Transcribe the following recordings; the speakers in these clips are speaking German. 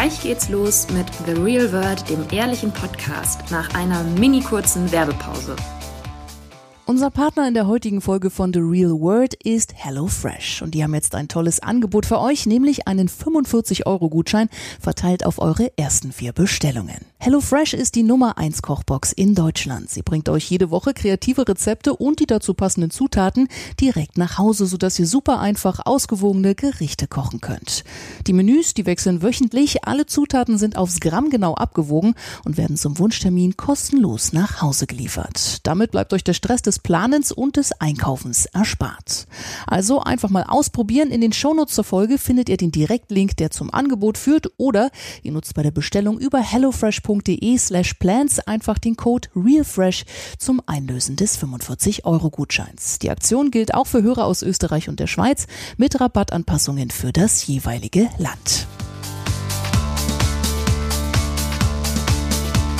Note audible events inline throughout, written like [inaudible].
Gleich geht's los mit The Real World, dem ehrlichen Podcast, nach einer mini kurzen Werbepause. Unser Partner in der heutigen Folge von The Real World ist HelloFresh. Und die haben jetzt ein tolles Angebot für euch, nämlich einen 45-Euro-Gutschein verteilt auf eure ersten vier Bestellungen. HelloFresh ist die Nummer 1 Kochbox in Deutschland. Sie bringt euch jede Woche kreative Rezepte und die dazu passenden Zutaten direkt nach Hause, sodass ihr super einfach ausgewogene Gerichte kochen könnt. Die Menüs, die wechseln wöchentlich. Alle Zutaten sind aufs Gramm genau abgewogen und werden zum Wunschtermin kostenlos nach Hause geliefert. Damit bleibt euch der Stress des Planens und des Einkaufens erspart. Also einfach mal ausprobieren. In den Shownotes zur Folge findet ihr den Direktlink, der zum Angebot führt oder ihr nutzt bei der Bestellung über hellofresh.de slash plans einfach den Code REALFRESH zum Einlösen des 45 Euro Gutscheins. Die Aktion gilt auch für Hörer aus Österreich und der Schweiz mit Rabattanpassungen für das jeweilige Land.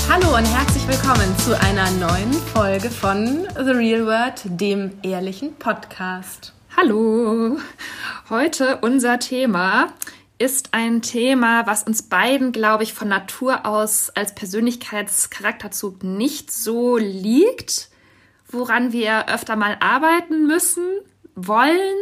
Hallo und herzlich willkommen zu einer neuen Folge von The Real World, dem ehrlichen Podcast. Hallo! Heute unser Thema ist ein Thema, was uns beiden, glaube ich, von Natur aus als Persönlichkeitscharakterzug nicht so liegt, woran wir öfter mal arbeiten müssen, wollen,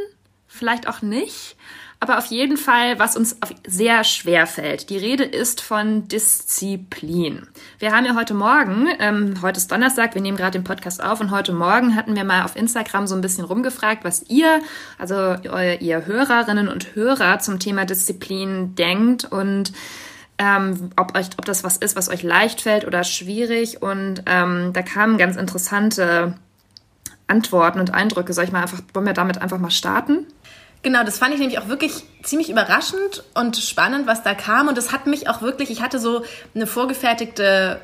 vielleicht auch nicht aber auf jeden Fall, was uns sehr schwer fällt. Die Rede ist von Disziplin. Wir haben ja heute Morgen, ähm, heute ist Donnerstag, wir nehmen gerade den Podcast auf und heute Morgen hatten wir mal auf Instagram so ein bisschen rumgefragt, was ihr, also ihr Hörerinnen und Hörer zum Thema Disziplin denkt und ähm, ob, euch, ob das was ist, was euch leicht fällt oder schwierig. Und ähm, da kamen ganz interessante Antworten und Eindrücke. Soll ich mal einfach, wollen wir damit einfach mal starten? Genau, das fand ich nämlich auch wirklich ziemlich überraschend und spannend, was da kam. Und das hat mich auch wirklich, ich hatte so eine vorgefertigte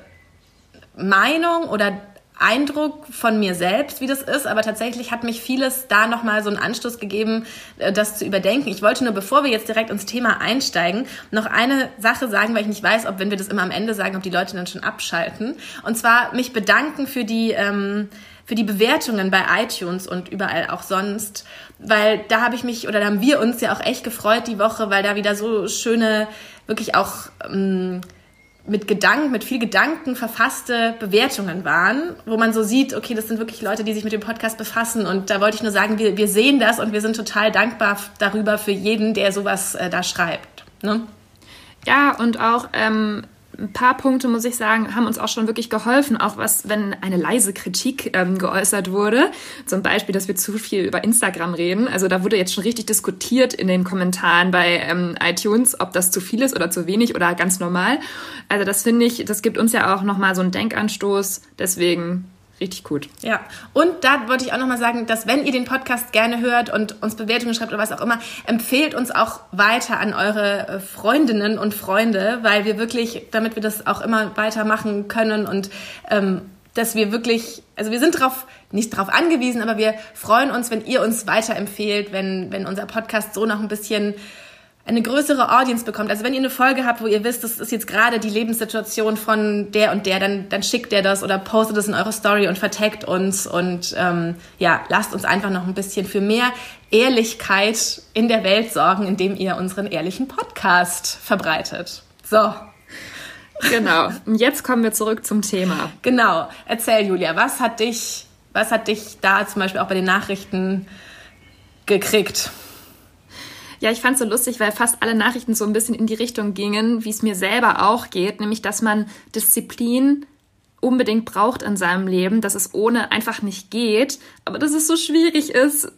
Meinung oder Eindruck von mir selbst, wie das ist, aber tatsächlich hat mich vieles da nochmal so einen Anstoß gegeben, äh, das zu überdenken. Ich wollte nur, bevor wir jetzt direkt ins Thema einsteigen, noch eine Sache sagen, weil ich nicht weiß, ob, wenn wir das immer am Ende sagen, ob die Leute dann schon abschalten. Und zwar mich bedanken für die, ähm, für die Bewertungen bei iTunes und überall auch sonst, weil da habe ich mich oder da haben wir uns ja auch echt gefreut die Woche, weil da wieder so schöne, wirklich auch ähm, mit Gedanken, mit viel Gedanken verfasste Bewertungen waren, wo man so sieht, okay, das sind wirklich Leute, die sich mit dem Podcast befassen. Und da wollte ich nur sagen, wir, wir sehen das und wir sind total dankbar darüber für jeden, der sowas äh, da schreibt. Ne? Ja, und auch ähm, ein paar Punkte, muss ich sagen, haben uns auch schon wirklich geholfen, auch was, wenn eine leise Kritik ähm, geäußert wurde. Zum Beispiel, dass wir zu viel über Instagram reden. Also da wurde jetzt schon richtig diskutiert in den Kommentaren bei ähm, iTunes, ob das zu viel ist oder zu wenig oder ganz normal. Also das finde ich, das gibt uns ja auch nochmal so einen Denkanstoß. Deswegen Richtig gut. Ja, und da wollte ich auch nochmal sagen, dass wenn ihr den Podcast gerne hört und uns Bewertungen schreibt oder was auch immer, empfehlt uns auch weiter an eure äh, Freundinnen und Freunde, weil wir wirklich, damit wir das auch immer weitermachen können und ähm, dass wir wirklich, also wir sind drauf, nicht drauf angewiesen, aber wir freuen uns, wenn ihr uns weiterempfehlt, wenn, wenn unser Podcast so noch ein bisschen eine größere Audience bekommt. Also wenn ihr eine Folge habt, wo ihr wisst, das ist jetzt gerade die Lebenssituation von der und der, dann, dann schickt der das oder postet es in eure Story und vertagt uns und ähm, ja, lasst uns einfach noch ein bisschen für mehr Ehrlichkeit in der Welt sorgen, indem ihr unseren ehrlichen Podcast verbreitet. So. Genau. Und jetzt kommen wir zurück zum Thema. Genau. Erzähl, Julia, was hat dich, was hat dich da zum Beispiel auch bei den Nachrichten gekriegt? Ja, ich fand es so lustig, weil fast alle Nachrichten so ein bisschen in die Richtung gingen, wie es mir selber auch geht, nämlich dass man Disziplin unbedingt braucht in seinem Leben, dass es ohne einfach nicht geht, aber dass es so schwierig ist,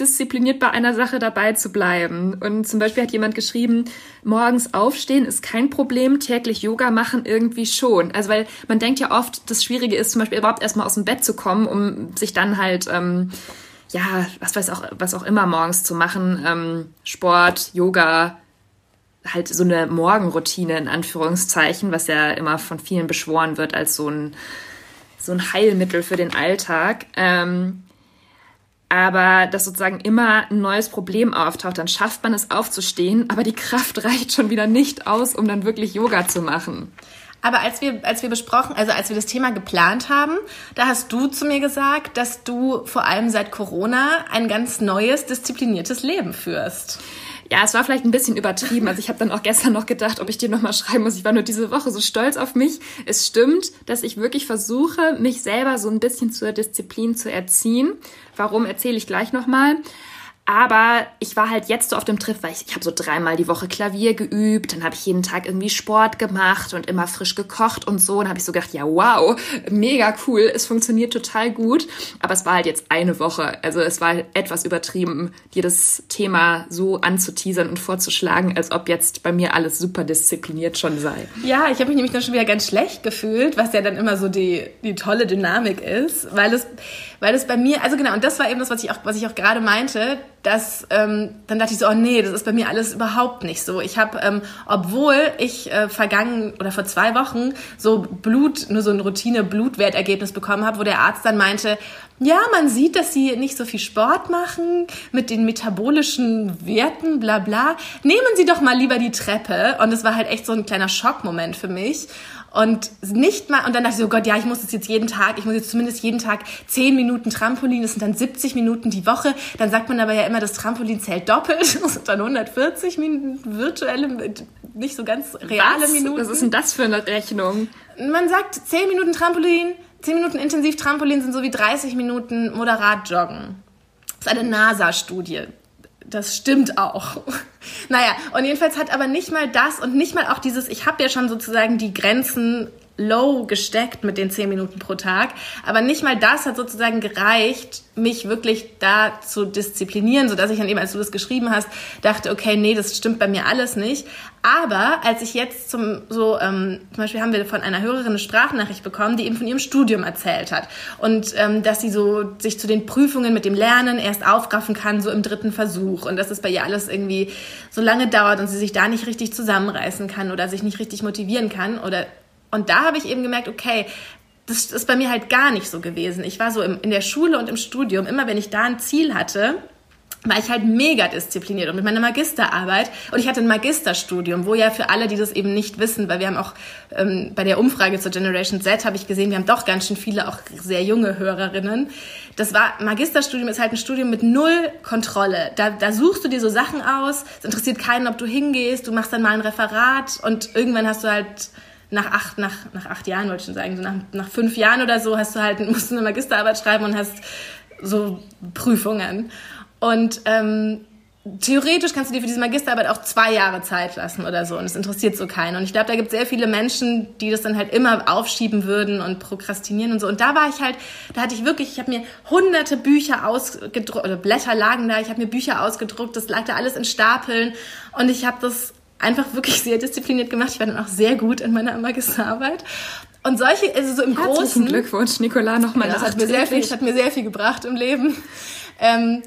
diszipliniert bei einer Sache dabei zu bleiben. Und zum Beispiel hat jemand geschrieben, morgens aufstehen ist kein Problem, täglich Yoga machen irgendwie schon. Also weil man denkt ja oft, das Schwierige ist zum Beispiel überhaupt erstmal aus dem Bett zu kommen, um sich dann halt ähm, ja, was weiß auch, was auch immer morgens zu machen, ähm, Sport, Yoga, halt so eine Morgenroutine in Anführungszeichen, was ja immer von vielen beschworen wird als so ein, so ein Heilmittel für den Alltag. Ähm, aber dass sozusagen immer ein neues Problem auftaucht, dann schafft man es aufzustehen, aber die Kraft [laughs] reicht schon wieder nicht aus, um dann wirklich Yoga zu machen. Aber als wir, als wir besprochen, also als wir das Thema geplant haben, da hast du zu mir gesagt, dass du vor allem seit Corona ein ganz neues, diszipliniertes Leben führst. Ja, es war vielleicht ein bisschen übertrieben. Also ich habe dann auch gestern noch gedacht, ob ich dir nochmal schreiben muss. Ich war nur diese Woche so stolz auf mich. Es stimmt, dass ich wirklich versuche, mich selber so ein bisschen zur Disziplin zu erziehen. Warum erzähle ich gleich nochmal. Aber ich war halt jetzt so auf dem Trip, weil ich, ich habe so dreimal die Woche Klavier geübt, dann habe ich jeden Tag irgendwie Sport gemacht und immer frisch gekocht und so. Und habe ich so gedacht, ja wow, mega cool, es funktioniert total gut. Aber es war halt jetzt eine Woche. Also es war etwas übertrieben, dir das Thema so anzuteasern und vorzuschlagen, als ob jetzt bei mir alles super diszipliniert schon sei. Ja, ich habe mich nämlich dann schon wieder ganz schlecht gefühlt, was ja dann immer so die, die tolle Dynamik ist, weil es weil es bei mir, also genau, und das war eben das, was ich auch, was ich auch gerade meinte, dass ähm, dann dachte ich so, oh nee, das ist bei mir alles überhaupt nicht so. Ich habe, ähm, obwohl ich äh, vergangen oder vor zwei Wochen so Blut, nur so ein Routine-Blutwertergebnis bekommen habe, wo der Arzt dann meinte, ja, man sieht, dass sie nicht so viel Sport machen mit den metabolischen Werten, bla bla. Nehmen Sie doch mal lieber die Treppe. Und es war halt echt so ein kleiner Schockmoment für mich. Und nicht mal, und dann dachte ich so, oh Gott, ja, ich muss das jetzt jeden Tag, ich muss jetzt zumindest jeden Tag 10 Minuten Trampolin, das sind dann 70 Minuten die Woche. Dann sagt man aber ja immer, das Trampolin zählt doppelt, [laughs] das sind dann 140 Minuten virtuelle, nicht so ganz reale Was? Minuten. Was ist denn das für eine Rechnung? Man sagt 10 Minuten Trampolin, 10 Minuten intensiv Trampolin sind so wie 30 Minuten moderat joggen. Das ist eine NASA-Studie das stimmt auch. [laughs] naja, und jedenfalls hat aber nicht mal das und nicht mal auch dieses, ich habe ja schon sozusagen die Grenzen low gesteckt mit den zehn Minuten pro Tag. Aber nicht mal das hat sozusagen gereicht, mich wirklich da zu disziplinieren, sodass ich dann eben, als du das geschrieben hast, dachte, okay, nee, das stimmt bei mir alles nicht. Aber als ich jetzt zum so, ähm, zum Beispiel haben wir von einer Hörerin eine Sprachnachricht bekommen, die eben von ihrem Studium erzählt hat. Und ähm, dass sie so sich zu den Prüfungen mit dem Lernen erst aufraffen kann, so im dritten Versuch. Und dass es bei ihr alles irgendwie so lange dauert und sie sich da nicht richtig zusammenreißen kann oder sich nicht richtig motivieren kann oder und da habe ich eben gemerkt, okay, das ist bei mir halt gar nicht so gewesen. Ich war so im, in der Schule und im Studium, immer wenn ich da ein Ziel hatte, war ich halt mega diszipliniert und mit meiner Magisterarbeit und ich hatte ein Magisterstudium, wo ja für alle, die das eben nicht wissen, weil wir haben auch ähm, bei der Umfrage zur Generation Z habe ich gesehen, wir haben doch ganz schön viele auch sehr junge Hörerinnen. Das war Magisterstudium ist halt ein Studium mit null Kontrolle. Da, da suchst du dir so Sachen aus, es interessiert keinen, ob du hingehst, du machst dann mal ein Referat und irgendwann hast du halt nach acht, nach, nach acht Jahren wollte ich schon sagen, so nach, nach fünf Jahren oder so hast du halt, [laughs] musst du eine Magisterarbeit schreiben und hast so Prüfungen. Und ähm, theoretisch kannst du dir für diese Magisterarbeit auch zwei Jahre Zeit lassen oder so und es interessiert so keinen. Und ich glaube, da gibt es sehr viele Menschen, die das dann halt immer aufschieben würden und prokrastinieren und so. Und da war ich halt, da hatte ich wirklich, ich habe mir hunderte Bücher ausgedruckt, oder Blätter lagen da, ich habe mir Bücher ausgedruckt, das lag da alles in Stapeln und ich habe das einfach wirklich sehr diszipliniert gemacht. Ich war dann auch sehr gut in meiner Magisterarbeit. Und solche, also so im Herzlichen Großen. Glückwunsch, Nicola, nochmal. Ja, das hat mir sehr viel, das hat mir sehr viel gebracht im Leben. Ähm,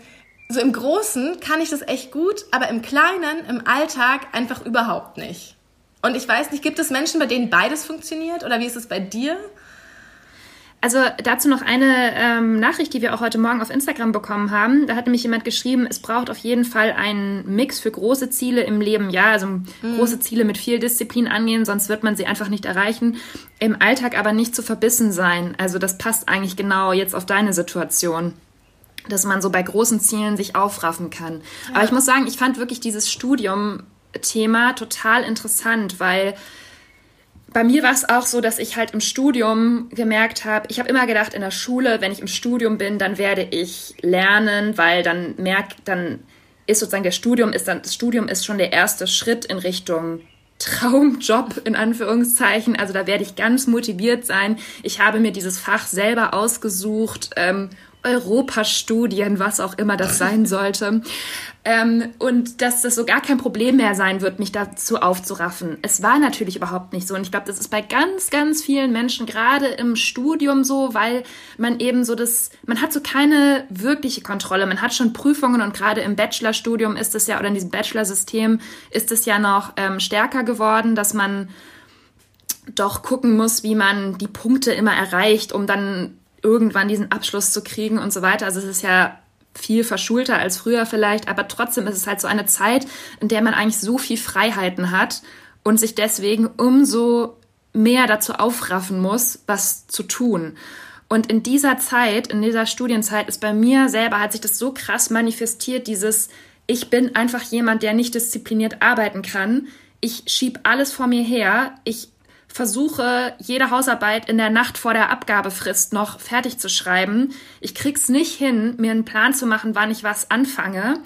so im Großen kann ich das echt gut, aber im Kleinen, im Alltag einfach überhaupt nicht. Und ich weiß nicht, gibt es Menschen, bei denen beides funktioniert? Oder wie ist es bei dir? Also dazu noch eine ähm, Nachricht, die wir auch heute Morgen auf Instagram bekommen haben. Da hat nämlich jemand geschrieben, es braucht auf jeden Fall einen Mix für große Ziele im Leben. Ja, also mhm. große Ziele mit viel Disziplin angehen, sonst wird man sie einfach nicht erreichen. Im Alltag aber nicht zu verbissen sein. Also das passt eigentlich genau jetzt auf deine Situation dass man so bei großen Zielen sich aufraffen kann. Ja. Aber ich muss sagen, ich fand wirklich dieses Studium-Thema total interessant, weil bei mir war es auch so, dass ich halt im Studium gemerkt habe, ich habe immer gedacht, in der Schule, wenn ich im Studium bin, dann werde ich lernen, weil dann merkt, dann ist sozusagen der Studium ist dann, das Studium ist schon der erste Schritt in Richtung Traumjob in Anführungszeichen. Also da werde ich ganz motiviert sein. Ich habe mir dieses Fach selber ausgesucht ähm, Europastudien, was auch immer das sein sollte. Ähm, und dass das so gar kein Problem mehr sein wird, mich dazu aufzuraffen. Es war natürlich überhaupt nicht so. Und ich glaube, das ist bei ganz, ganz vielen Menschen, gerade im Studium so, weil man eben so das, man hat so keine wirkliche Kontrolle. Man hat schon Prüfungen und gerade im Bachelorstudium ist es ja, oder in diesem Bachelorsystem ist es ja noch ähm, stärker geworden, dass man doch gucken muss, wie man die Punkte immer erreicht, um dann irgendwann diesen Abschluss zu kriegen und so weiter. Also es ist ja viel verschulter als früher vielleicht, aber trotzdem ist es halt so eine Zeit, in der man eigentlich so viel Freiheiten hat und sich deswegen umso mehr dazu aufraffen muss, was zu tun. Und in dieser Zeit, in dieser Studienzeit ist bei mir selber, hat sich das so krass manifestiert, dieses, ich bin einfach jemand, der nicht diszipliniert arbeiten kann. Ich schieb alles vor mir her. Ich versuche, jede Hausarbeit in der Nacht vor der Abgabefrist noch fertig zu schreiben. Ich krieg's nicht hin, mir einen Plan zu machen, wann ich was anfange.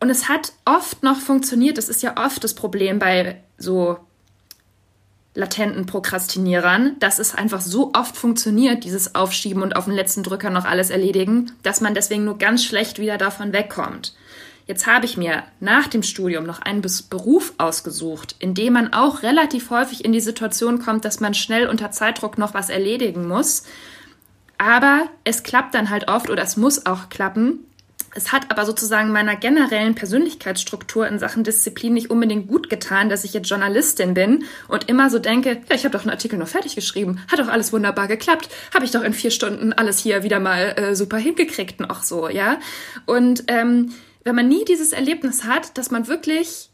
Und es hat oft noch funktioniert. Das ist ja oft das Problem bei so latenten Prokrastinierern, dass es einfach so oft funktioniert, dieses Aufschieben und auf den letzten Drücker noch alles erledigen, dass man deswegen nur ganz schlecht wieder davon wegkommt. Jetzt habe ich mir nach dem Studium noch einen Beruf ausgesucht, in dem man auch relativ häufig in die Situation kommt, dass man schnell unter Zeitdruck noch was erledigen muss. Aber es klappt dann halt oft oder es muss auch klappen, es hat aber sozusagen meiner generellen Persönlichkeitsstruktur in Sachen Disziplin nicht unbedingt gut getan, dass ich jetzt Journalistin bin und immer so denke, ja, ich habe doch einen Artikel noch fertig geschrieben, hat doch alles wunderbar geklappt, habe ich doch in vier Stunden alles hier wieder mal äh, super hingekriegt und auch so, ja. Und ähm, wenn man nie dieses Erlebnis hat, dass man wirklich,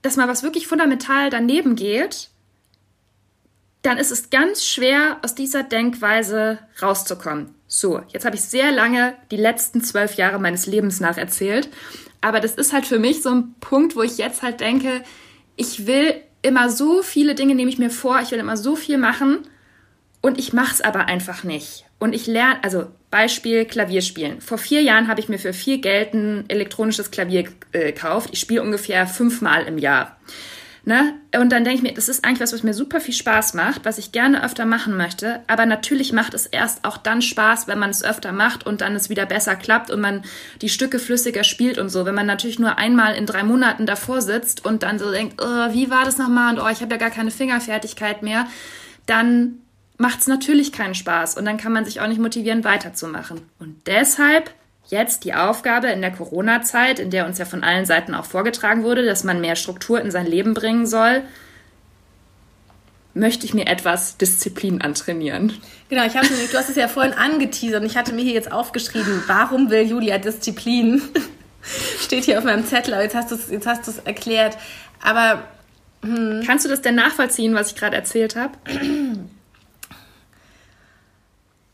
dass mal was wirklich fundamental daneben geht, dann ist es ganz schwer, aus dieser Denkweise rauszukommen. So, jetzt habe ich sehr lange die letzten zwölf Jahre meines Lebens nacherzählt. Aber das ist halt für mich so ein Punkt, wo ich jetzt halt denke, ich will immer so viele Dinge, nehme ich mir vor, ich will immer so viel machen und ich mache es aber einfach nicht. Und ich lerne, also Beispiel Klavierspielen. Vor vier Jahren habe ich mir für viel Geld ein elektronisches Klavier äh, gekauft. Ich spiele ungefähr fünfmal im Jahr. Ne? Und dann denke ich mir, das ist eigentlich was, was mir super viel Spaß macht, was ich gerne öfter machen möchte. Aber natürlich macht es erst auch dann Spaß, wenn man es öfter macht und dann es wieder besser klappt und man die Stücke flüssiger spielt und so. Wenn man natürlich nur einmal in drei Monaten davor sitzt und dann so denkt, oh, wie war das nochmal und oh, ich habe ja gar keine Fingerfertigkeit mehr, dann macht es natürlich keinen Spaß und dann kann man sich auch nicht motivieren, weiterzumachen. Und deshalb jetzt die Aufgabe in der Corona-Zeit, in der uns ja von allen Seiten auch vorgetragen wurde, dass man mehr Struktur in sein Leben bringen soll, möchte ich mir etwas Disziplin antrainieren. Genau, ich habe du hast es ja vorhin angeteasert und ich hatte mir hier jetzt aufgeschrieben, warum will Julia Disziplin? [laughs] Steht hier auf meinem Zettel, aber jetzt hast du es jetzt hast du es erklärt, aber hm. kannst du das denn nachvollziehen, was ich gerade erzählt habe? [clears throat]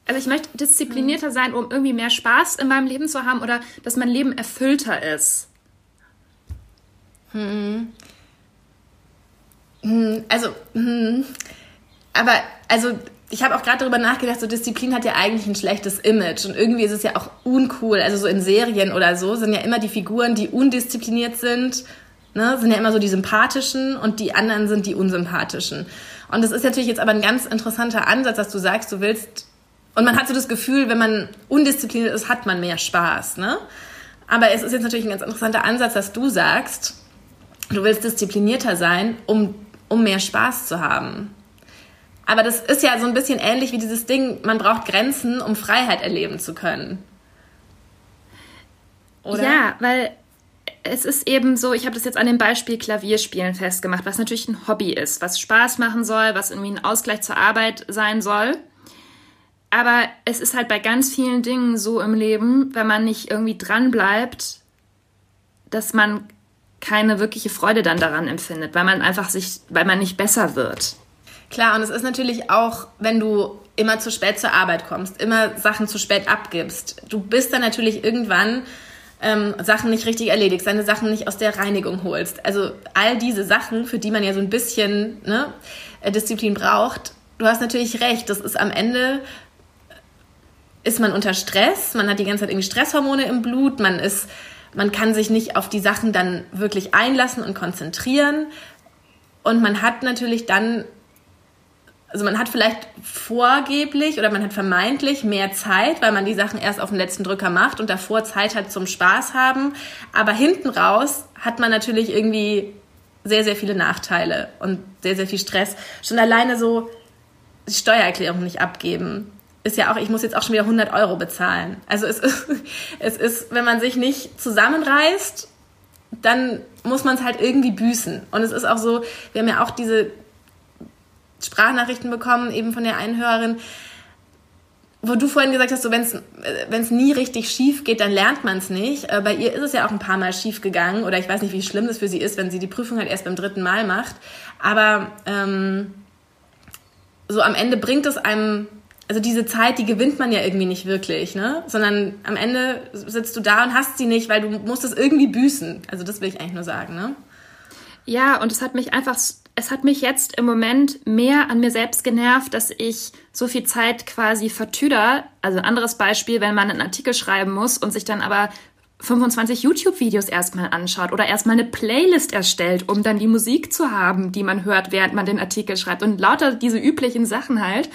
Also ich möchte disziplinierter sein, um irgendwie mehr Spaß in meinem Leben zu haben oder dass mein Leben erfüllter ist. Hm. Hm, also, hm. aber also ich habe auch gerade darüber nachgedacht, so Disziplin hat ja eigentlich ein schlechtes Image und irgendwie ist es ja auch uncool. Also so in Serien oder so sind ja immer die Figuren, die undiszipliniert sind, ne, sind ja immer so die sympathischen und die anderen sind die unsympathischen. Und das ist natürlich jetzt aber ein ganz interessanter Ansatz, dass du sagst, du willst und man hat so das Gefühl, wenn man undiszipliniert ist, hat man mehr Spaß. Ne? Aber es ist jetzt natürlich ein ganz interessanter Ansatz, dass du sagst, du willst disziplinierter sein, um, um mehr Spaß zu haben. Aber das ist ja so ein bisschen ähnlich wie dieses Ding, man braucht Grenzen, um Freiheit erleben zu können. Oder? Ja, weil es ist eben so, ich habe das jetzt an dem Beispiel Klavierspielen festgemacht, was natürlich ein Hobby ist, was Spaß machen soll, was irgendwie ein Ausgleich zur Arbeit sein soll. Aber es ist halt bei ganz vielen Dingen so im Leben, wenn man nicht irgendwie dran bleibt, dass man keine wirkliche Freude dann daran empfindet, weil man einfach sich, weil man nicht besser wird. Klar, und es ist natürlich auch, wenn du immer zu spät zur Arbeit kommst, immer Sachen zu spät abgibst. Du bist dann natürlich irgendwann ähm, Sachen nicht richtig erledigst, deine Sachen nicht aus der Reinigung holst. Also all diese Sachen, für die man ja so ein bisschen ne, Disziplin braucht, du hast natürlich recht, das ist am Ende ist man unter Stress, man hat die ganze Zeit irgendwie Stresshormone im Blut, man ist, man kann sich nicht auf die Sachen dann wirklich einlassen und konzentrieren. Und man hat natürlich dann, also man hat vielleicht vorgeblich oder man hat vermeintlich mehr Zeit, weil man die Sachen erst auf den letzten Drücker macht und davor Zeit hat zum Spaß haben. Aber hinten raus hat man natürlich irgendwie sehr, sehr viele Nachteile und sehr, sehr viel Stress. Schon alleine so die Steuererklärung nicht abgeben ist ja auch, ich muss jetzt auch schon wieder 100 Euro bezahlen. Also es ist, [laughs] es ist, wenn man sich nicht zusammenreißt, dann muss man es halt irgendwie büßen. Und es ist auch so, wir haben ja auch diese Sprachnachrichten bekommen, eben von der einen Hörerin, wo du vorhin gesagt hast, so wenn es nie richtig schief geht, dann lernt man es nicht. Äh, bei ihr ist es ja auch ein paar Mal schief gegangen oder ich weiß nicht, wie schlimm das für sie ist, wenn sie die Prüfung halt erst beim dritten Mal macht. Aber ähm, so am Ende bringt es einem also diese Zeit, die gewinnt man ja irgendwie nicht wirklich, ne? Sondern am Ende sitzt du da und hast sie nicht, weil du musst es irgendwie büßen. Also das will ich eigentlich nur sagen, ne? Ja, und es hat mich einfach, es hat mich jetzt im Moment mehr an mir selbst genervt, dass ich so viel Zeit quasi vertüder. Also ein anderes Beispiel, wenn man einen Artikel schreiben muss und sich dann aber 25 YouTube-Videos erstmal anschaut oder erstmal eine Playlist erstellt, um dann die Musik zu haben, die man hört, während man den Artikel schreibt und lauter diese üblichen Sachen halt.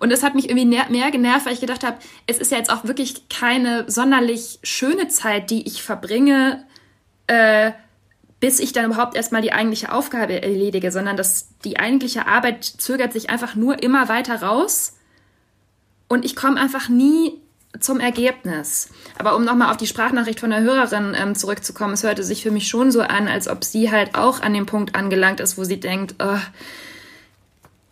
Und es hat mich irgendwie mehr genervt, weil ich gedacht habe, es ist ja jetzt auch wirklich keine sonderlich schöne Zeit, die ich verbringe, äh, bis ich dann überhaupt erstmal die eigentliche Aufgabe erledige, sondern dass die eigentliche Arbeit zögert sich einfach nur immer weiter raus und ich komme einfach nie zum Ergebnis. Aber um nochmal auf die Sprachnachricht von der Hörerin ähm, zurückzukommen, es hörte sich für mich schon so an, als ob sie halt auch an dem Punkt angelangt ist, wo sie denkt, oh,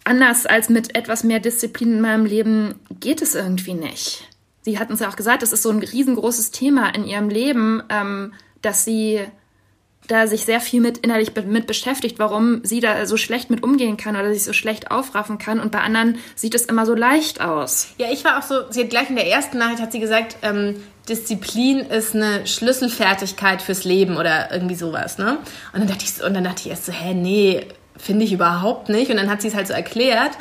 anders als mit etwas mehr Disziplin in meinem Leben geht es irgendwie nicht. Sie hatten es ja auch gesagt, das ist so ein riesengroßes Thema in ihrem Leben, ähm, dass sie da sich sehr viel mit innerlich mit beschäftigt, warum sie da so schlecht mit umgehen kann oder sich so schlecht aufraffen kann und bei anderen sieht es immer so leicht aus. Ja, ich war auch so, sie hat gleich in der ersten Nachricht hat sie gesagt, ähm, Disziplin ist eine Schlüsselfertigkeit fürs Leben oder irgendwie sowas, ne? Und dann dachte ich, und dann dachte ich erst so, hä, nee, finde ich überhaupt nicht. Und dann hat sie es halt so erklärt.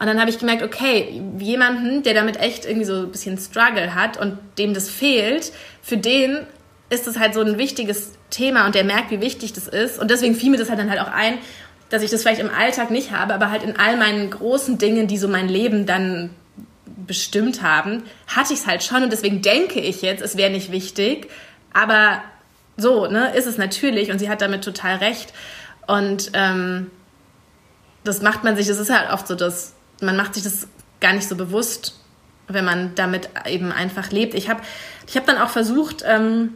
Und dann habe ich gemerkt, okay, jemanden, der damit echt irgendwie so ein bisschen Struggle hat und dem das fehlt, für den ist das halt so ein wichtiges Thema und der merkt, wie wichtig das ist. Und deswegen fiel mir das halt dann halt auch ein, dass ich das vielleicht im Alltag nicht habe, aber halt in all meinen großen Dingen, die so mein Leben dann bestimmt haben, hatte ich es halt schon und deswegen denke ich jetzt, es wäre nicht wichtig, aber so, ne, ist es natürlich und sie hat damit total recht und ähm, das macht man sich, das ist halt oft so, dass man macht sich das gar nicht so bewusst, wenn man damit eben einfach lebt. Ich habe ich hab dann auch versucht, ähm,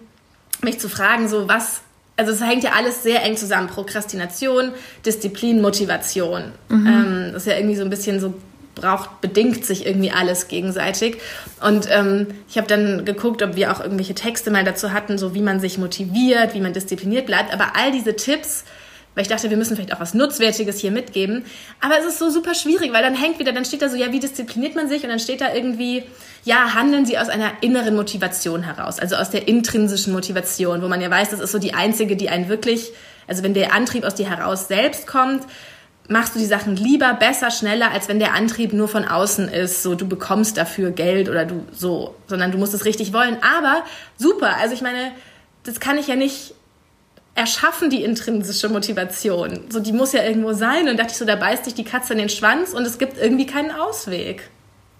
mich zu fragen, so was, also es hängt ja alles sehr eng zusammen. Prokrastination, Disziplin, Motivation. Mhm. Ähm, das ist ja irgendwie so ein bisschen so braucht, bedingt sich irgendwie alles gegenseitig. Und ähm, ich habe dann geguckt, ob wir auch irgendwelche Texte mal dazu hatten, so wie man sich motiviert, wie man diszipliniert bleibt. Aber all diese Tipps, weil ich dachte, wir müssen vielleicht auch was Nutzwertiges hier mitgeben. Aber es ist so super schwierig, weil dann hängt wieder, dann steht da so, ja, wie diszipliniert man sich? Und dann steht da irgendwie, ja, handeln Sie aus einer inneren Motivation heraus, also aus der intrinsischen Motivation, wo man ja weiß, das ist so die einzige, die einen wirklich, also wenn der Antrieb aus dir heraus selbst kommt, machst du die Sachen lieber, besser, schneller, als wenn der Antrieb nur von außen ist, so du bekommst dafür Geld oder du so, sondern du musst es richtig wollen. Aber super, also ich meine, das kann ich ja nicht erschaffen die intrinsische Motivation. So, die muss ja irgendwo sein. Und dachte ich so, da beißt sich die Katze in den Schwanz und es gibt irgendwie keinen Ausweg.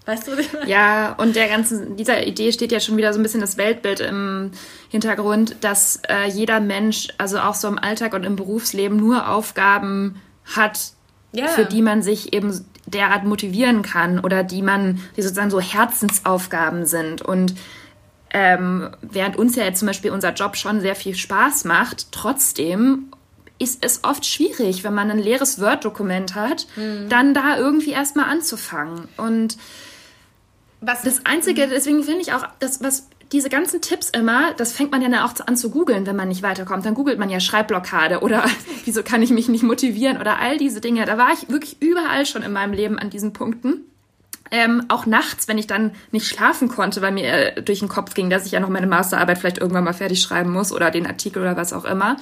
Weißt du, was ich meine? Ja, und der ganzen, dieser Idee steht ja schon wieder so ein bisschen das Weltbild im Hintergrund, dass äh, jeder Mensch, also auch so im Alltag und im Berufsleben, nur Aufgaben hat, ja. für die man sich eben derart motivieren kann oder die man, die sozusagen so Herzensaufgaben sind. Und ähm, während uns ja jetzt zum Beispiel unser Job schon sehr viel Spaß macht, trotzdem ist es oft schwierig, wenn man ein leeres Word-Dokument hat, mhm. dann da irgendwie erstmal anzufangen. Und was, das Einzige, deswegen finde ich auch, das, was diese ganzen Tipps immer, das fängt man ja dann auch an zu googeln, wenn man nicht weiterkommt. Dann googelt man ja Schreibblockade oder [laughs] wieso kann ich mich nicht motivieren oder all diese Dinge. Da war ich wirklich überall schon in meinem Leben an diesen Punkten. Ähm, auch nachts, wenn ich dann nicht schlafen konnte, weil mir äh, durch den Kopf ging, dass ich ja noch meine Masterarbeit vielleicht irgendwann mal fertig schreiben muss oder den Artikel oder was auch immer.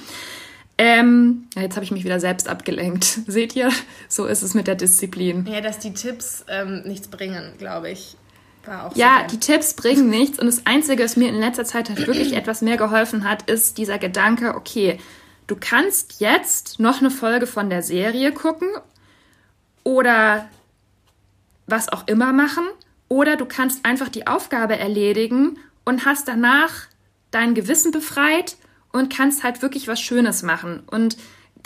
Ähm, ja, jetzt habe ich mich wieder selbst abgelenkt. [laughs] Seht ihr? So ist es mit der Disziplin. Ja, dass die Tipps ähm, nichts bringen, glaube ich. ja, so die Tipps bringen nichts. Und das Einzige, was mir in letzter Zeit halt wirklich etwas mehr geholfen hat, ist dieser Gedanke, okay, du kannst jetzt noch eine Folge von der Serie gucken oder was auch immer machen oder du kannst einfach die Aufgabe erledigen und hast danach dein Gewissen befreit und kannst halt wirklich was Schönes machen und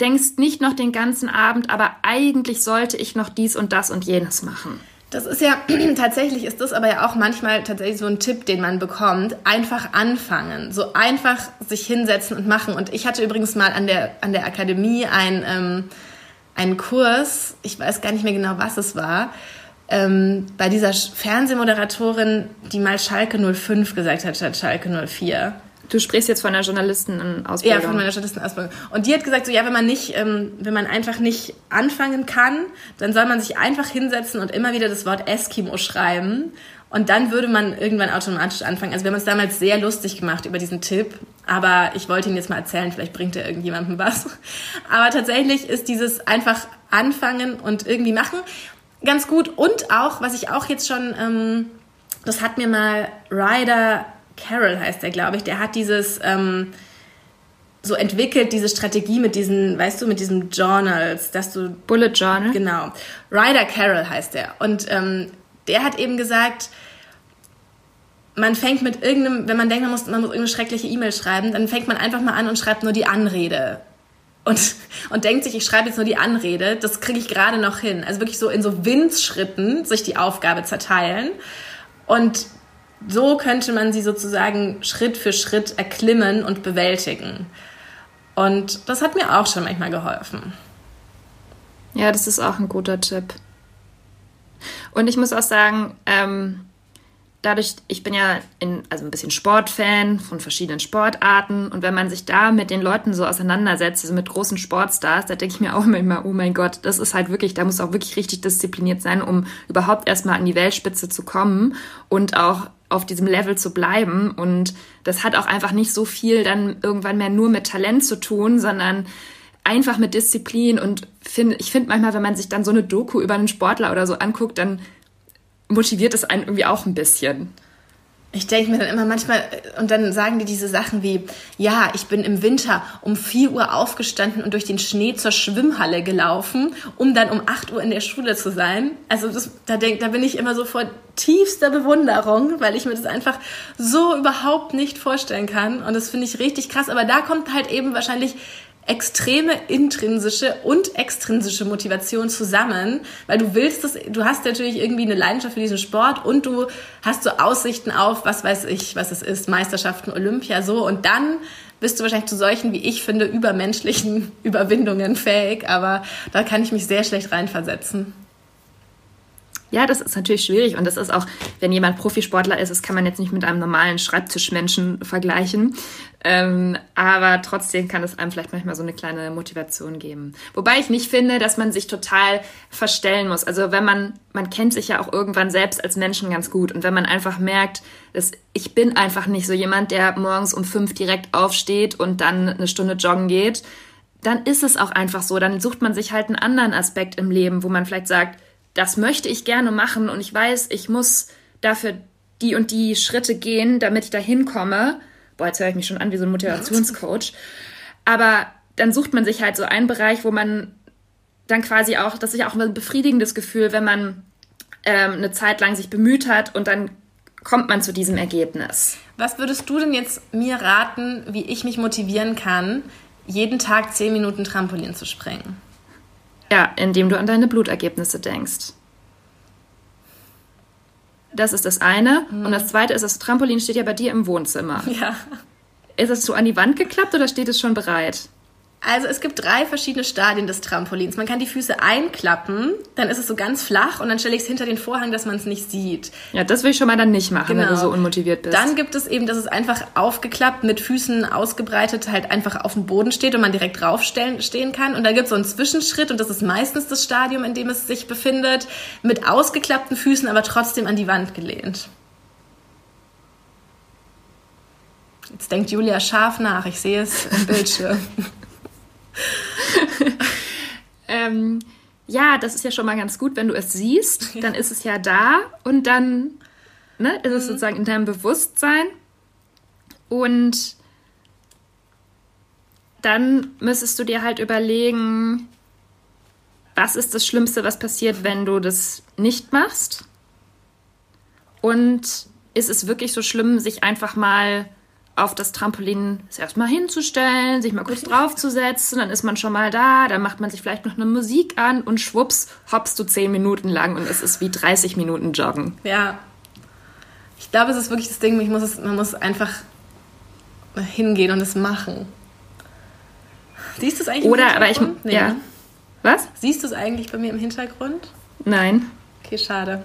denkst nicht noch den ganzen Abend, aber eigentlich sollte ich noch dies und das und jenes machen. Das ist ja [clears throat] tatsächlich ist das aber ja auch manchmal tatsächlich so ein Tipp, den man bekommt. Einfach anfangen, so einfach sich hinsetzen und machen. Und ich hatte übrigens mal an der an der Akademie ein, ähm, einen Kurs. Ich weiß gar nicht mehr genau, was es war ähm, bei dieser Fernsehmoderatorin, die mal Schalke 05 gesagt hat, statt Schalke 04. Du sprichst jetzt von einer Journalistenausbildung. Ja, von meiner Journalistenausbildung. Und die hat gesagt, so ja, wenn man nicht, ähm, wenn man einfach nicht anfangen kann, dann soll man sich einfach hinsetzen und immer wieder das Wort Eskimo schreiben. Und dann würde man irgendwann automatisch anfangen. Also wir haben uns damals sehr lustig gemacht über diesen Tipp, aber ich wollte ihn jetzt mal erzählen, vielleicht bringt er irgendjemandem was. Aber tatsächlich ist dieses einfach anfangen und irgendwie machen ganz gut. Und auch, was ich auch jetzt schon, ähm, das hat mir mal Ryder Carroll heißt der, glaube ich, der hat dieses ähm, so entwickelt, diese Strategie mit diesen, weißt du, mit diesen Journals, dass du. Bullet Journal. Genau. Ryder Carroll heißt der. Und ähm, der hat eben gesagt, man fängt mit irgendeinem, wenn man denkt, man muss, man muss irgendeine schreckliche E-Mail schreiben, dann fängt man einfach mal an und schreibt nur die Anrede. Und, und denkt sich, ich schreibe jetzt nur die Anrede, das kriege ich gerade noch hin. Also wirklich so in so Winzschritten sich die Aufgabe zerteilen. Und so könnte man sie sozusagen Schritt für Schritt erklimmen und bewältigen. Und das hat mir auch schon manchmal geholfen. Ja, das ist auch ein guter Tipp. Und ich muss auch sagen, ähm, dadurch, ich bin ja in, also ein bisschen Sportfan von verschiedenen Sportarten und wenn man sich da mit den Leuten so auseinandersetzt, also mit großen Sportstars, da denke ich mir auch manchmal, oh mein Gott, das ist halt wirklich, da muss auch wirklich richtig diszipliniert sein, um überhaupt erstmal an die Weltspitze zu kommen und auch auf diesem Level zu bleiben. Und das hat auch einfach nicht so viel dann irgendwann mehr nur mit Talent zu tun, sondern einfach mit Disziplin. Und find, ich finde manchmal, wenn man sich dann so eine Doku über einen Sportler oder so anguckt, dann motiviert es einen irgendwie auch ein bisschen. Ich denke mir dann immer manchmal, und dann sagen die diese Sachen wie, ja, ich bin im Winter um 4 Uhr aufgestanden und durch den Schnee zur Schwimmhalle gelaufen, um dann um 8 Uhr in der Schule zu sein. Also das, da, denk, da bin ich immer so vor tiefster Bewunderung, weil ich mir das einfach so überhaupt nicht vorstellen kann. Und das finde ich richtig krass. Aber da kommt halt eben wahrscheinlich extreme intrinsische und extrinsische Motivation zusammen, weil du willst das, du hast natürlich irgendwie eine Leidenschaft für diesen Sport und du hast so Aussichten auf, was weiß ich, was es ist, Meisterschaften, Olympia, so und dann bist du wahrscheinlich zu solchen, wie ich finde, übermenschlichen [laughs] Überwindungen fähig, aber da kann ich mich sehr schlecht reinversetzen. Ja, das ist natürlich schwierig und das ist auch, wenn jemand Profisportler ist, das kann man jetzt nicht mit einem normalen Schreibtischmenschen vergleichen. Ähm, aber trotzdem kann es einem vielleicht manchmal so eine kleine Motivation geben. Wobei ich nicht finde, dass man sich total verstellen muss. Also wenn man, man kennt sich ja auch irgendwann selbst als Menschen ganz gut und wenn man einfach merkt, dass ich bin einfach nicht so jemand, der morgens um fünf direkt aufsteht und dann eine Stunde joggen geht, dann ist es auch einfach so. Dann sucht man sich halt einen anderen Aspekt im Leben, wo man vielleicht sagt, das möchte ich gerne machen und ich weiß, ich muss dafür die und die Schritte gehen, damit ich da hinkomme. Boah, jetzt höre ich mich schon an wie so ein Motivationscoach. Aber dann sucht man sich halt so einen Bereich, wo man dann quasi auch, das ist ja auch ein befriedigendes Gefühl, wenn man ähm, eine Zeit lang sich bemüht hat und dann kommt man zu diesem Ergebnis. Was würdest du denn jetzt mir raten, wie ich mich motivieren kann, jeden Tag zehn Minuten Trampolin zu springen? Ja, indem du an deine Blutergebnisse denkst. Das ist das eine. Mhm. Und das zweite ist, das Trampolin steht ja bei dir im Wohnzimmer. Ja. Ist es so an die Wand geklappt oder steht es schon bereit? Also es gibt drei verschiedene Stadien des Trampolins. Man kann die Füße einklappen, dann ist es so ganz flach und dann stelle ich es hinter den Vorhang, dass man es nicht sieht. Ja, das will ich schon mal dann nicht machen, genau. wenn du genau. so unmotiviert bist. Dann gibt es eben, dass es einfach aufgeklappt, mit Füßen ausgebreitet, halt einfach auf dem Boden steht und man direkt draufstehen stehen kann. Und da gibt es so einen Zwischenschritt und das ist meistens das Stadium, in dem es sich befindet, mit ausgeklappten Füßen, aber trotzdem an die Wand gelehnt. Jetzt denkt Julia scharf nach, ich sehe es im [laughs] Bildschirm. [laughs] ähm, ja, das ist ja schon mal ganz gut, wenn du es siehst, dann ist es ja da und dann ne, ist es mhm. sozusagen in deinem Bewusstsein und dann müsstest du dir halt überlegen, was ist das Schlimmste, was passiert, wenn du das nicht machst? Und ist es wirklich so schlimm, sich einfach mal auf das Trampolin erstmal hinzustellen, sich mal kurz draufzusetzen, dann ist man schon mal da, dann macht man sich vielleicht noch eine Musik an und schwupps, hoppst du zehn Minuten lang und es ist wie 30 Minuten Joggen. Ja. Ich glaube, es ist wirklich das Ding, muss es, man muss einfach hingehen und es machen. Siehst du es eigentlich Oder, aber ich, nee, ja. Ne? Was? Siehst du es eigentlich bei mir im Hintergrund? Nein. Okay, schade.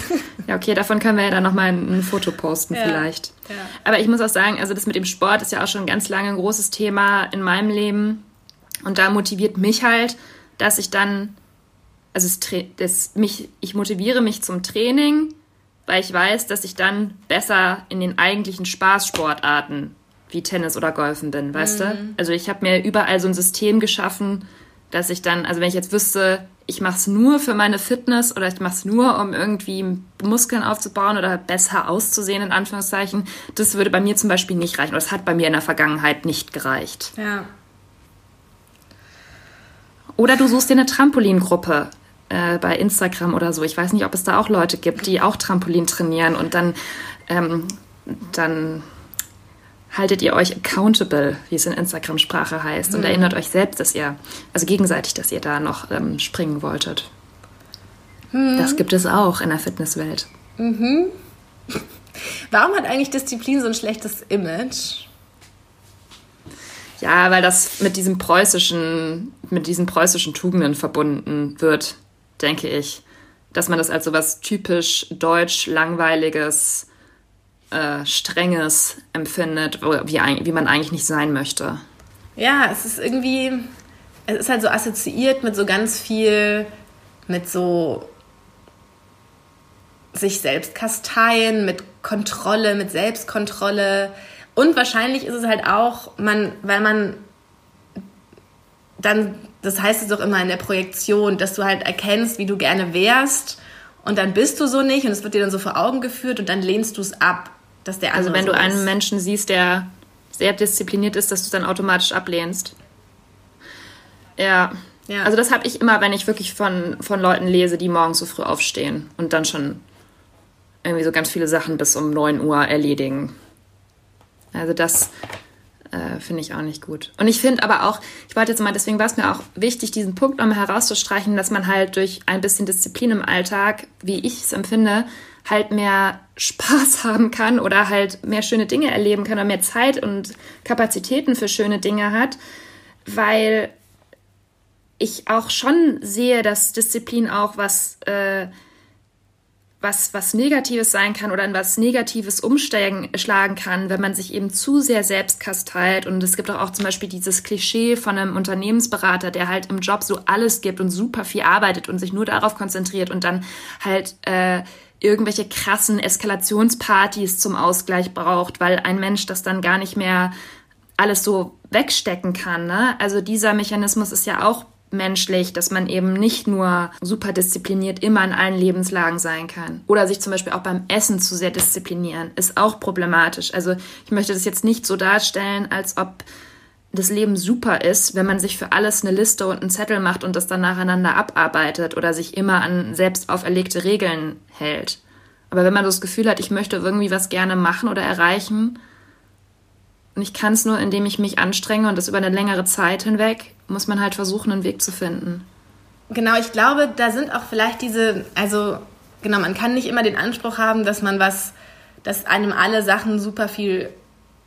[laughs] ja, okay, davon können wir ja dann nochmal ein, ein Foto posten ja. vielleicht. Ja. Aber ich muss auch sagen, also das mit dem Sport ist ja auch schon ganz lange ein großes Thema in meinem Leben. Und da motiviert mich halt, dass ich dann, also es, das, mich, ich motiviere mich zum Training, weil ich weiß, dass ich dann besser in den eigentlichen Spaßsportarten wie Tennis oder Golfen bin, weißt mhm. du? Also ich habe mir überall so ein System geschaffen, dass ich dann, also wenn ich jetzt wüsste, ich mache es nur für meine Fitness oder ich mache es nur, um irgendwie Muskeln aufzubauen oder besser auszusehen, in Anführungszeichen, das würde bei mir zum Beispiel nicht reichen. Oder es hat bei mir in der Vergangenheit nicht gereicht. Ja. Oder du suchst dir eine Trampolingruppe äh, bei Instagram oder so. Ich weiß nicht, ob es da auch Leute gibt, die auch Trampolin trainieren und dann, ähm, dann haltet ihr euch accountable, wie es in Instagram-Sprache heißt, mhm. und erinnert euch selbst, dass ihr, also gegenseitig, dass ihr da noch ähm, springen wolltet. Mhm. Das gibt es auch in der Fitnesswelt. Mhm. Warum hat eigentlich Disziplin so ein schlechtes Image? Ja, weil das mit diesem preußischen, mit diesen preußischen Tugenden verbunden wird, denke ich. Dass man das als so was typisch deutsch, langweiliges, äh, Strenges empfindet, wie, wie man eigentlich nicht sein möchte. Ja, es ist irgendwie, es ist halt so assoziiert mit so ganz viel, mit so sich selbst kasteien, mit Kontrolle, mit Selbstkontrolle. Und wahrscheinlich ist es halt auch, man, weil man dann, das heißt es auch immer in der Projektion, dass du halt erkennst, wie du gerne wärst und dann bist du so nicht und es wird dir dann so vor Augen geführt und dann lehnst du es ab dass der Also wenn so du einen ist. Menschen siehst, der sehr diszipliniert ist, dass du es dann automatisch ablehnst. Ja. ja. Also das habe ich immer, wenn ich wirklich von, von Leuten lese, die morgens so früh aufstehen und dann schon irgendwie so ganz viele Sachen bis um 9 Uhr erledigen. Also das äh, finde ich auch nicht gut. Und ich finde aber auch, ich wollte jetzt mal, deswegen war es mir auch wichtig, diesen Punkt nochmal herauszustreichen, dass man halt durch ein bisschen Disziplin im Alltag, wie ich es empfinde, halt mehr Spaß [laughs] haben kann oder halt mehr schöne Dinge erleben kann oder mehr Zeit und Kapazitäten für schöne Dinge hat, weil ich auch schon sehe, dass Disziplin auch was, äh, was, was Negatives sein kann oder in was Negatives umschlagen kann, wenn man sich eben zu sehr selbst kasteilt. Und es gibt auch, auch zum Beispiel dieses Klischee von einem Unternehmensberater, der halt im Job so alles gibt und super viel arbeitet und sich nur darauf konzentriert und dann halt äh, irgendwelche krassen Eskalationspartys zum Ausgleich braucht, weil ein Mensch das dann gar nicht mehr alles so wegstecken kann. Ne? Also dieser Mechanismus ist ja auch menschlich, dass man eben nicht nur super diszipliniert immer in allen Lebenslagen sein kann. Oder sich zum Beispiel auch beim Essen zu sehr disziplinieren, ist auch problematisch. Also ich möchte das jetzt nicht so darstellen, als ob das Leben super ist, wenn man sich für alles eine Liste und einen Zettel macht und das dann nacheinander abarbeitet oder sich immer an selbst auferlegte Regeln hält. Aber wenn man das Gefühl hat, ich möchte irgendwie was gerne machen oder erreichen und ich kann es nur, indem ich mich anstrenge und das über eine längere Zeit hinweg, muss man halt versuchen, einen Weg zu finden. Genau, ich glaube, da sind auch vielleicht diese, also genau, man kann nicht immer den Anspruch haben, dass man was, dass einem alle Sachen super viel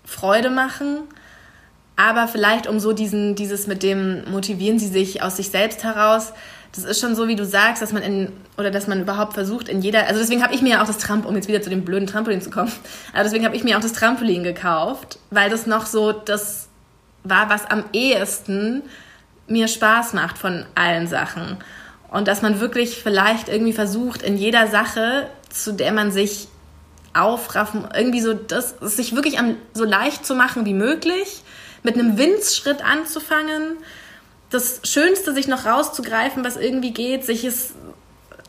Freude machen aber vielleicht um so diesen, dieses mit dem motivieren sie sich aus sich selbst heraus, das ist schon so, wie du sagst, dass man in, oder dass man überhaupt versucht, in jeder, also deswegen habe ich mir ja auch das Trampolin, um jetzt wieder zu dem blöden Trampolin zu kommen, aber deswegen habe ich mir auch das Trampolin gekauft, weil das noch so das war, was am ehesten mir Spaß macht von allen Sachen. Und dass man wirklich vielleicht irgendwie versucht, in jeder Sache, zu der man sich aufraffen, irgendwie so das, sich wirklich am, so leicht zu machen wie möglich mit einem Winzschritt anzufangen, das Schönste sich noch rauszugreifen, was irgendwie geht, sich es,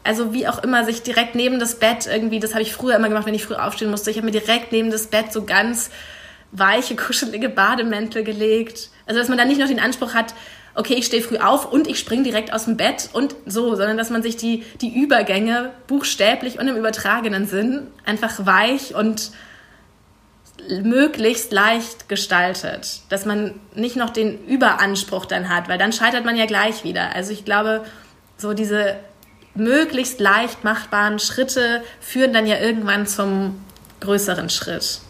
also wie auch immer, sich direkt neben das Bett irgendwie, das habe ich früher immer gemacht, wenn ich früh aufstehen musste, ich habe mir direkt neben das Bett so ganz weiche, kuschelige Bademäntel gelegt. Also dass man dann nicht noch den Anspruch hat, okay, ich stehe früh auf und ich springe direkt aus dem Bett und so, sondern dass man sich die, die Übergänge buchstäblich und im übertragenen Sinn einfach weich und möglichst leicht gestaltet, dass man nicht noch den Überanspruch dann hat, weil dann scheitert man ja gleich wieder. Also ich glaube, so diese möglichst leicht machbaren Schritte führen dann ja irgendwann zum größeren Schritt.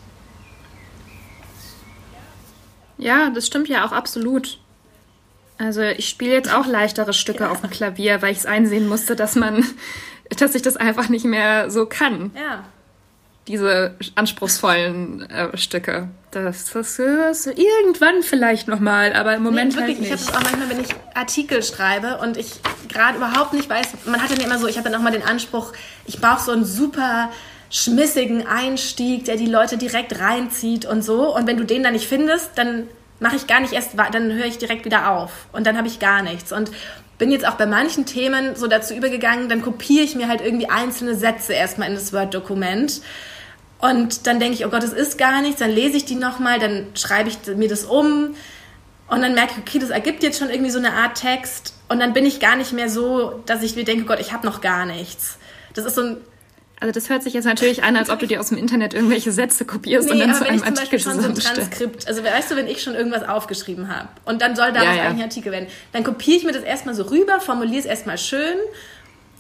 Ja, das stimmt ja auch absolut. Also ich spiele jetzt auch leichtere Stücke ja. auf dem Klavier, weil ich es einsehen musste, dass man [laughs] dass ich das einfach nicht mehr so kann. Ja. Diese anspruchsvollen äh, Stücke. Das, das, das irgendwann vielleicht nochmal, aber im Moment nee, wirklich, halt nicht. Ich habe das auch manchmal, wenn ich Artikel schreibe und ich gerade überhaupt nicht weiß, man hat dann immer so, ich habe dann auch mal den Anspruch, ich brauche so einen super schmissigen Einstieg, der die Leute direkt reinzieht und so. Und wenn du den dann nicht findest, dann mache ich gar nicht erst, dann höre ich direkt wieder auf und dann habe ich gar nichts. Und bin jetzt auch bei manchen Themen so dazu übergegangen, dann kopiere ich mir halt irgendwie einzelne Sätze erstmal in das Word-Dokument. Und dann denke ich, oh Gott, das ist gar nichts, dann lese ich die nochmal, dann schreibe ich mir das um und dann merke ich, okay, das ergibt jetzt schon irgendwie so eine Art Text und dann bin ich gar nicht mehr so, dass ich mir denke, Gott, ich habe noch gar nichts. Das ist so ein also das hört sich jetzt natürlich an, als ob du dir aus dem Internet irgendwelche Sätze kopierst nee, und dann zu einem Artikel schon so ein Transkript, also weißt du, wenn ich schon irgendwas aufgeschrieben habe und dann soll daraus ja, ja. eigentlich ein Artikel werden, dann kopiere ich mir das erstmal so rüber, formuliere es erstmal schön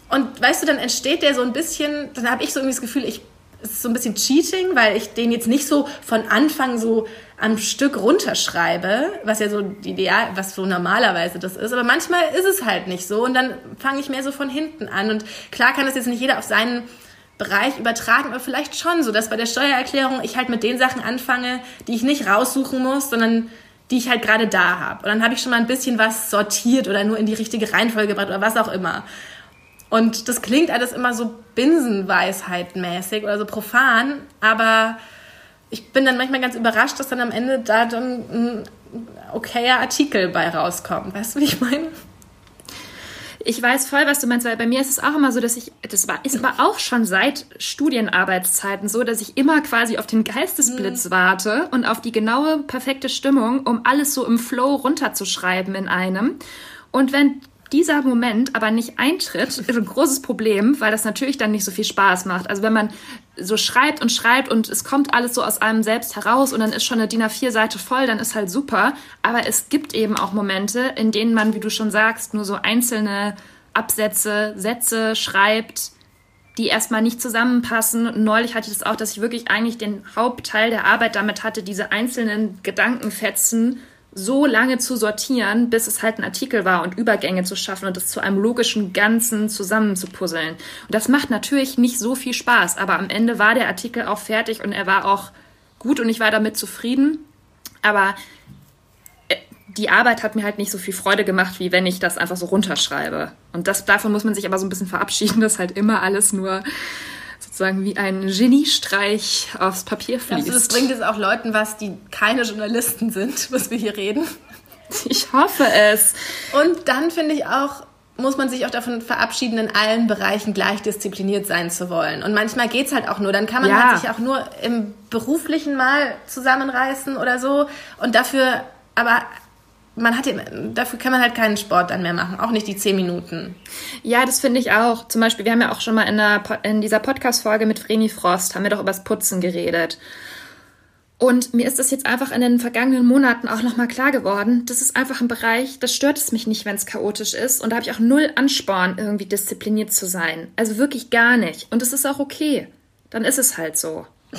und weißt du, dann entsteht der so ein bisschen, dann habe ich so irgendwie das Gefühl, ich es ist so ein bisschen Cheating, weil ich den jetzt nicht so von Anfang so am Stück runterschreibe, was ja so Ideal, was so normalerweise das ist. Aber manchmal ist es halt nicht so und dann fange ich mehr so von hinten an. Und klar kann das jetzt nicht jeder auf seinen Bereich übertragen, aber vielleicht schon so, dass bei der Steuererklärung ich halt mit den Sachen anfange, die ich nicht raussuchen muss, sondern die ich halt gerade da habe. Und dann habe ich schon mal ein bisschen was sortiert oder nur in die richtige Reihenfolge gebracht oder was auch immer. Und das klingt alles immer so Binsenweisheit-mäßig oder so profan, aber ich bin dann manchmal ganz überrascht, dass dann am Ende da dann ein okayer Artikel bei rauskommt. Weißt du, wie ich meine? Ich weiß voll, was du meinst, weil bei mir ist es auch immer so, dass ich, das war, ist aber auch schon seit Studienarbeitszeiten so, dass ich immer quasi auf den Geistesblitz mhm. warte und auf die genaue, perfekte Stimmung, um alles so im Flow runterzuschreiben in einem. Und wenn dieser Moment aber nicht eintritt, [laughs] ist ein großes Problem, weil das natürlich dann nicht so viel Spaß macht. Also wenn man so schreibt und schreibt und es kommt alles so aus einem selbst heraus und dann ist schon eine DIN A4-Seite voll, dann ist halt super. Aber es gibt eben auch Momente, in denen man, wie du schon sagst, nur so einzelne Absätze, Sätze schreibt, die erstmal nicht zusammenpassen. Neulich hatte ich das auch, dass ich wirklich eigentlich den Hauptteil der Arbeit damit hatte, diese einzelnen Gedankenfetzen so lange zu sortieren, bis es halt ein Artikel war und Übergänge zu schaffen und es zu einem logischen Ganzen zusammenzupuzzeln. Und das macht natürlich nicht so viel Spaß, aber am Ende war der Artikel auch fertig und er war auch gut und ich war damit zufrieden. Aber äh, die Arbeit hat mir halt nicht so viel Freude gemacht, wie wenn ich das einfach so runterschreibe. Und das, davon muss man sich aber so ein bisschen verabschieden, dass halt immer alles nur sozusagen wie ein Geniestreich aufs Papier fließt. Also das bringt jetzt auch Leuten was, die keine Journalisten sind, [laughs] was wir hier reden. Ich hoffe es. Und dann finde ich auch, muss man sich auch davon verabschieden, in allen Bereichen gleich diszipliniert sein zu wollen. Und manchmal geht es halt auch nur. Dann kann man ja. halt sich auch nur im beruflichen mal zusammenreißen oder so. Und dafür aber man hat dafür kann man halt keinen Sport dann mehr machen, auch nicht die zehn Minuten. Ja, das finde ich auch. Zum Beispiel, wir haben ja auch schon mal in, der, in dieser Podcast-Folge mit Vreni Frost, haben wir doch über das Putzen geredet. Und mir ist das jetzt einfach in den vergangenen Monaten auch nochmal klar geworden. Das ist einfach ein Bereich, das stört es mich nicht, wenn es chaotisch ist. Und da habe ich auch null Ansporn, irgendwie diszipliniert zu sein. Also wirklich gar nicht. Und es ist auch okay. Dann ist es halt so. [laughs]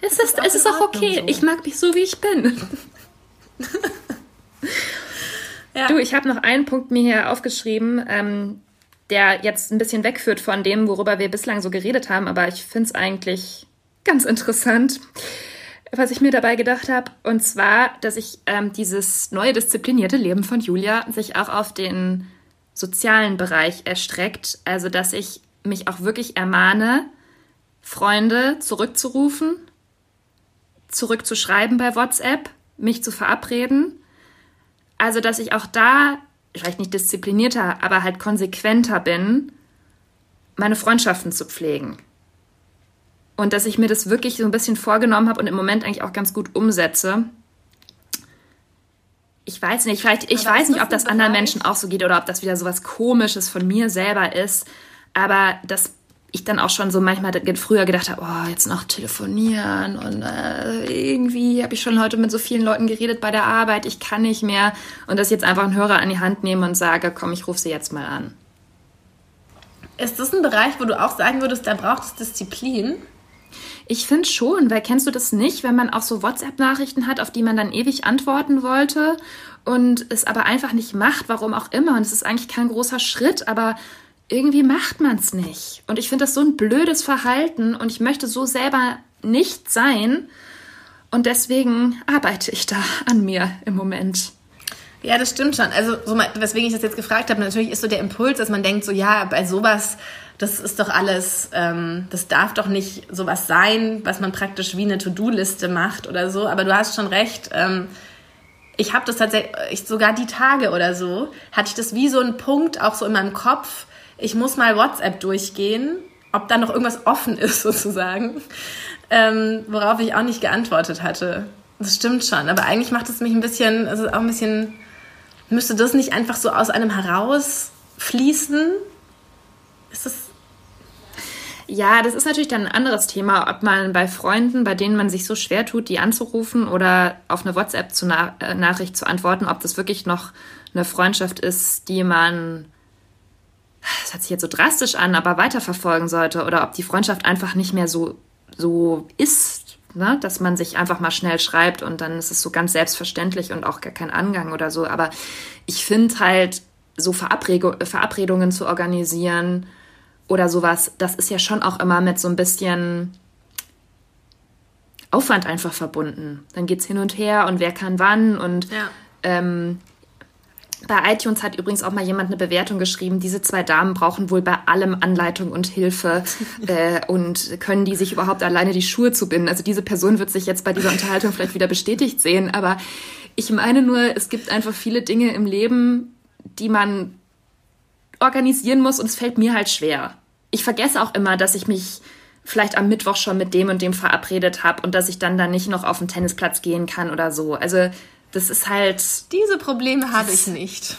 Es ist, ist es ist auch okay. So. Ich mag mich so, wie ich bin. [laughs] Ja. Du, ich habe noch einen Punkt mir hier aufgeschrieben, ähm, der jetzt ein bisschen wegführt von dem, worüber wir bislang so geredet haben, aber ich finde es eigentlich ganz interessant, was ich mir dabei gedacht habe. Und zwar, dass ich ähm, dieses neue disziplinierte Leben von Julia sich auch auf den sozialen Bereich erstreckt. Also, dass ich mich auch wirklich ermahne, Freunde zurückzurufen, zurückzuschreiben bei WhatsApp, mich zu verabreden also, dass ich auch da vielleicht nicht disziplinierter, aber halt konsequenter bin, meine Freundschaften zu pflegen. Und dass ich mir das wirklich so ein bisschen vorgenommen habe und im Moment eigentlich auch ganz gut umsetze. Ich weiß nicht, vielleicht, ich aber weiß nicht, ob das anderen Menschen auch so geht oder ob das wieder so was Komisches von mir selber ist. Aber das ich dann auch schon so manchmal früher gedacht habe, oh, jetzt noch telefonieren und äh, irgendwie habe ich schon heute mit so vielen Leuten geredet bei der Arbeit, ich kann nicht mehr und das jetzt einfach einen Hörer an die Hand nehme und sage, komm, ich rufe sie jetzt mal an. Ist das ein Bereich, wo du auch sagen würdest, da braucht es Disziplin? Ich finde schon, weil kennst du das nicht, wenn man auch so WhatsApp-Nachrichten hat, auf die man dann ewig antworten wollte und es aber einfach nicht macht, warum auch immer. Und es ist eigentlich kein großer Schritt, aber irgendwie macht man es nicht. Und ich finde das so ein blödes Verhalten und ich möchte so selber nicht sein. Und deswegen arbeite ich da an mir im Moment. Ja, das stimmt schon. Also, so mal, weswegen ich das jetzt gefragt habe, natürlich ist so der Impuls, dass man denkt, so ja, bei sowas, das ist doch alles, ähm, das darf doch nicht sowas sein, was man praktisch wie eine To-Do-Liste macht oder so. Aber du hast schon recht. Ähm, ich habe das tatsächlich, sogar die Tage oder so, hatte ich das wie so einen Punkt auch so in meinem Kopf. Ich muss mal WhatsApp durchgehen, ob da noch irgendwas offen [laughs] ist sozusagen, ähm, worauf ich auch nicht geantwortet hatte. Das stimmt schon, aber eigentlich macht es mich ein bisschen, es ist auch ein bisschen Müsste das nicht einfach so aus einem herausfließen? Ist das ja, das ist natürlich dann ein anderes Thema, ob man bei Freunden, bei denen man sich so schwer tut, die anzurufen oder auf eine WhatsApp-Nachricht zu antworten, ob das wirklich noch eine Freundschaft ist, die man, das hört sich jetzt so drastisch an, aber weiterverfolgen sollte oder ob die Freundschaft einfach nicht mehr so, so ist, ne? dass man sich einfach mal schnell schreibt und dann ist es so ganz selbstverständlich und auch gar kein Angang oder so. Aber ich finde halt, so Verabredungen zu organisieren oder sowas, das ist ja schon auch immer mit so ein bisschen Aufwand einfach verbunden. Dann geht es hin und her und wer kann wann und ja. ähm, bei iTunes hat übrigens auch mal jemand eine Bewertung geschrieben, diese zwei Damen brauchen wohl bei allem Anleitung und Hilfe [laughs] äh, und können die sich überhaupt alleine die Schuhe zu binden. Also diese Person wird sich jetzt bei dieser Unterhaltung vielleicht wieder bestätigt sehen, aber ich meine nur, es gibt einfach viele Dinge im Leben, die man organisieren muss und es fällt mir halt schwer. Ich vergesse auch immer, dass ich mich vielleicht am Mittwoch schon mit dem und dem verabredet habe und dass ich dann da nicht noch auf den Tennisplatz gehen kann oder so. Also das ist halt. Diese Probleme habe ich nicht.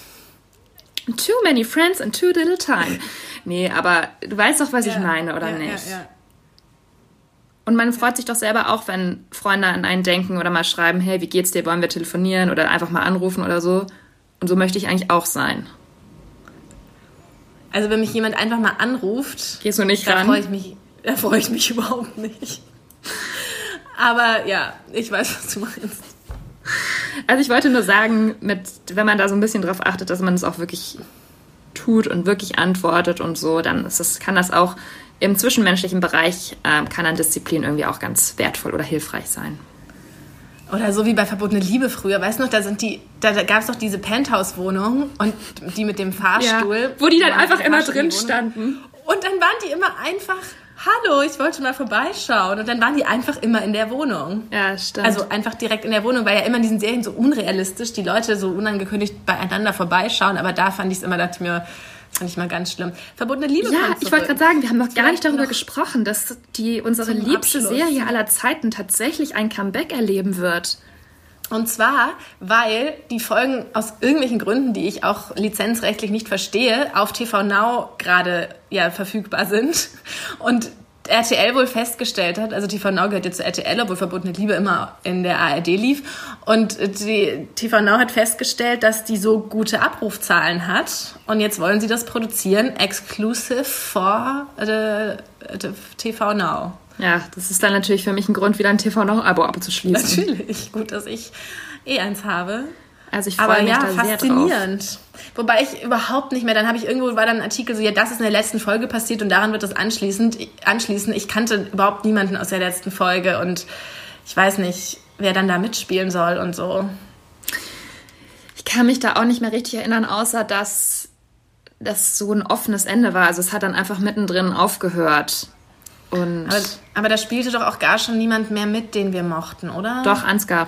Too many friends and too little time. Nee, aber du weißt doch, was ja, ich meine, oder ja, nicht? Ja, und man freut sich doch selber auch, wenn Freunde an einen denken oder mal schreiben, hey, wie geht's dir, wollen wir telefonieren oder einfach mal anrufen oder so. Und so möchte ich eigentlich auch sein. Also wenn mich jemand einfach mal anruft, gehst du nicht da ran? Freue ich mich, da freue ich mich [laughs] überhaupt nicht. Aber ja, ich weiß, was du meinst. Also ich wollte nur sagen, mit, wenn man da so ein bisschen drauf achtet, dass man es auch wirklich tut und wirklich antwortet und so, dann ist das, kann das auch im zwischenmenschlichen Bereich, äh, kann dann Disziplin irgendwie auch ganz wertvoll oder hilfreich sein. Oder so wie bei Verbotene Liebe früher, weißt du noch, da sind die, da, da gab es doch diese Penthouse-Wohnung und die mit dem Fahrstuhl. Ja, wo die dann einfach immer drin standen. Und dann waren die immer einfach hallo, ich wollte mal vorbeischauen. Und dann waren die einfach immer in der Wohnung. Ja, stimmt. Also einfach direkt in der Wohnung, weil ja immer in diesen Serien so unrealistisch die Leute so unangekündigt beieinander vorbeischauen. Aber da fand ich es immer, dachte ich mir, das fand ich mal ganz schlimm. Verbotene Liebe. Ja, ich wollte gerade sagen, wir haben noch gar nicht darüber gesprochen, dass die unsere liebste Abschluss. Serie aller Zeiten tatsächlich ein Comeback erleben wird. Und zwar, weil die Folgen aus irgendwelchen Gründen, die ich auch lizenzrechtlich nicht verstehe, auf TV Now gerade ja verfügbar sind. Und RTL wohl festgestellt hat, also TV Now gehört jetzt zu RTL, obwohl Verbotene Liebe immer in der ARD lief. Und die TV Now hat festgestellt, dass die so gute Abrufzahlen hat. Und jetzt wollen sie das produzieren, exclusive for the, the TV Now. Ja, das ist dann natürlich für mich ein Grund, wieder ein TV noch Abo abzuschließen. Natürlich, gut, dass ich eh eins habe. Also ich freue mich ja, da sehr faszinierend. Wobei ich überhaupt nicht mehr, dann habe ich irgendwo war dann ein Artikel so, ja, das ist in der letzten Folge passiert und daran wird das anschließend anschließen. Ich kannte überhaupt niemanden aus der letzten Folge und ich weiß nicht, wer dann da mitspielen soll und so. Ich kann mich da auch nicht mehr richtig erinnern, außer dass das so ein offenes Ende war. Also es hat dann einfach mittendrin aufgehört. Und aber, aber da spielte doch auch gar schon niemand mehr mit, den wir mochten, oder? Doch, Ansgar.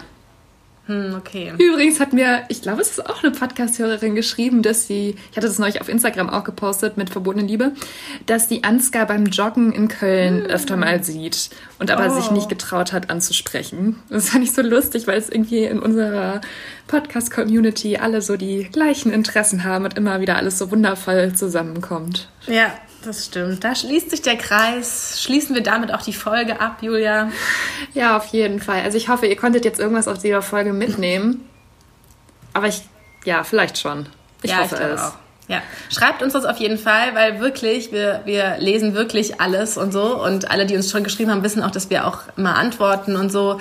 Hm, okay. Übrigens hat mir, ich glaube, es ist auch eine Podcast-Hörerin geschrieben, dass sie, ich hatte das neulich auf Instagram auch gepostet mit verbotene Liebe, dass die Ansgar beim Joggen in Köln hm. öfter mal sieht und aber oh. sich nicht getraut hat anzusprechen. Das fand ich so lustig, weil es irgendwie in unserer Podcast-Community alle so die gleichen Interessen haben und immer wieder alles so wundervoll zusammenkommt. Ja, das stimmt. Da schließt sich der Kreis. Schließen wir damit auch die Folge ab, Julia? Ja, auf jeden Fall. Also ich hoffe, ihr konntet jetzt irgendwas aus dieser Folge mitnehmen. Aber ich, ja, vielleicht schon. Ich ja, hoffe ich es. Auch. Ja, schreibt uns das auf jeden Fall, weil wirklich, wir, wir lesen wirklich alles und so. Und alle, die uns schon geschrieben haben, wissen auch, dass wir auch immer antworten und so.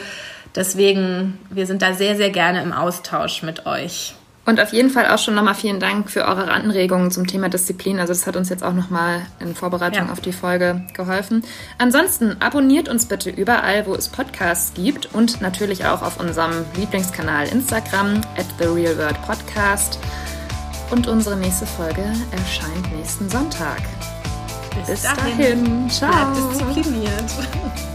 Deswegen, wir sind da sehr, sehr gerne im Austausch mit euch. Und auf jeden Fall auch schon nochmal vielen Dank für eure Anregungen zum Thema Disziplin. Also das hat uns jetzt auch nochmal in Vorbereitung ja. auf die Folge geholfen. Ansonsten abonniert uns bitte überall, wo es Podcasts gibt und natürlich auch auf unserem Lieblingskanal Instagram at The Real World Podcast. Und unsere nächste Folge erscheint nächsten Sonntag. Bis, Bis dahin. dahin. Ciao. Bleibt diszipliniert.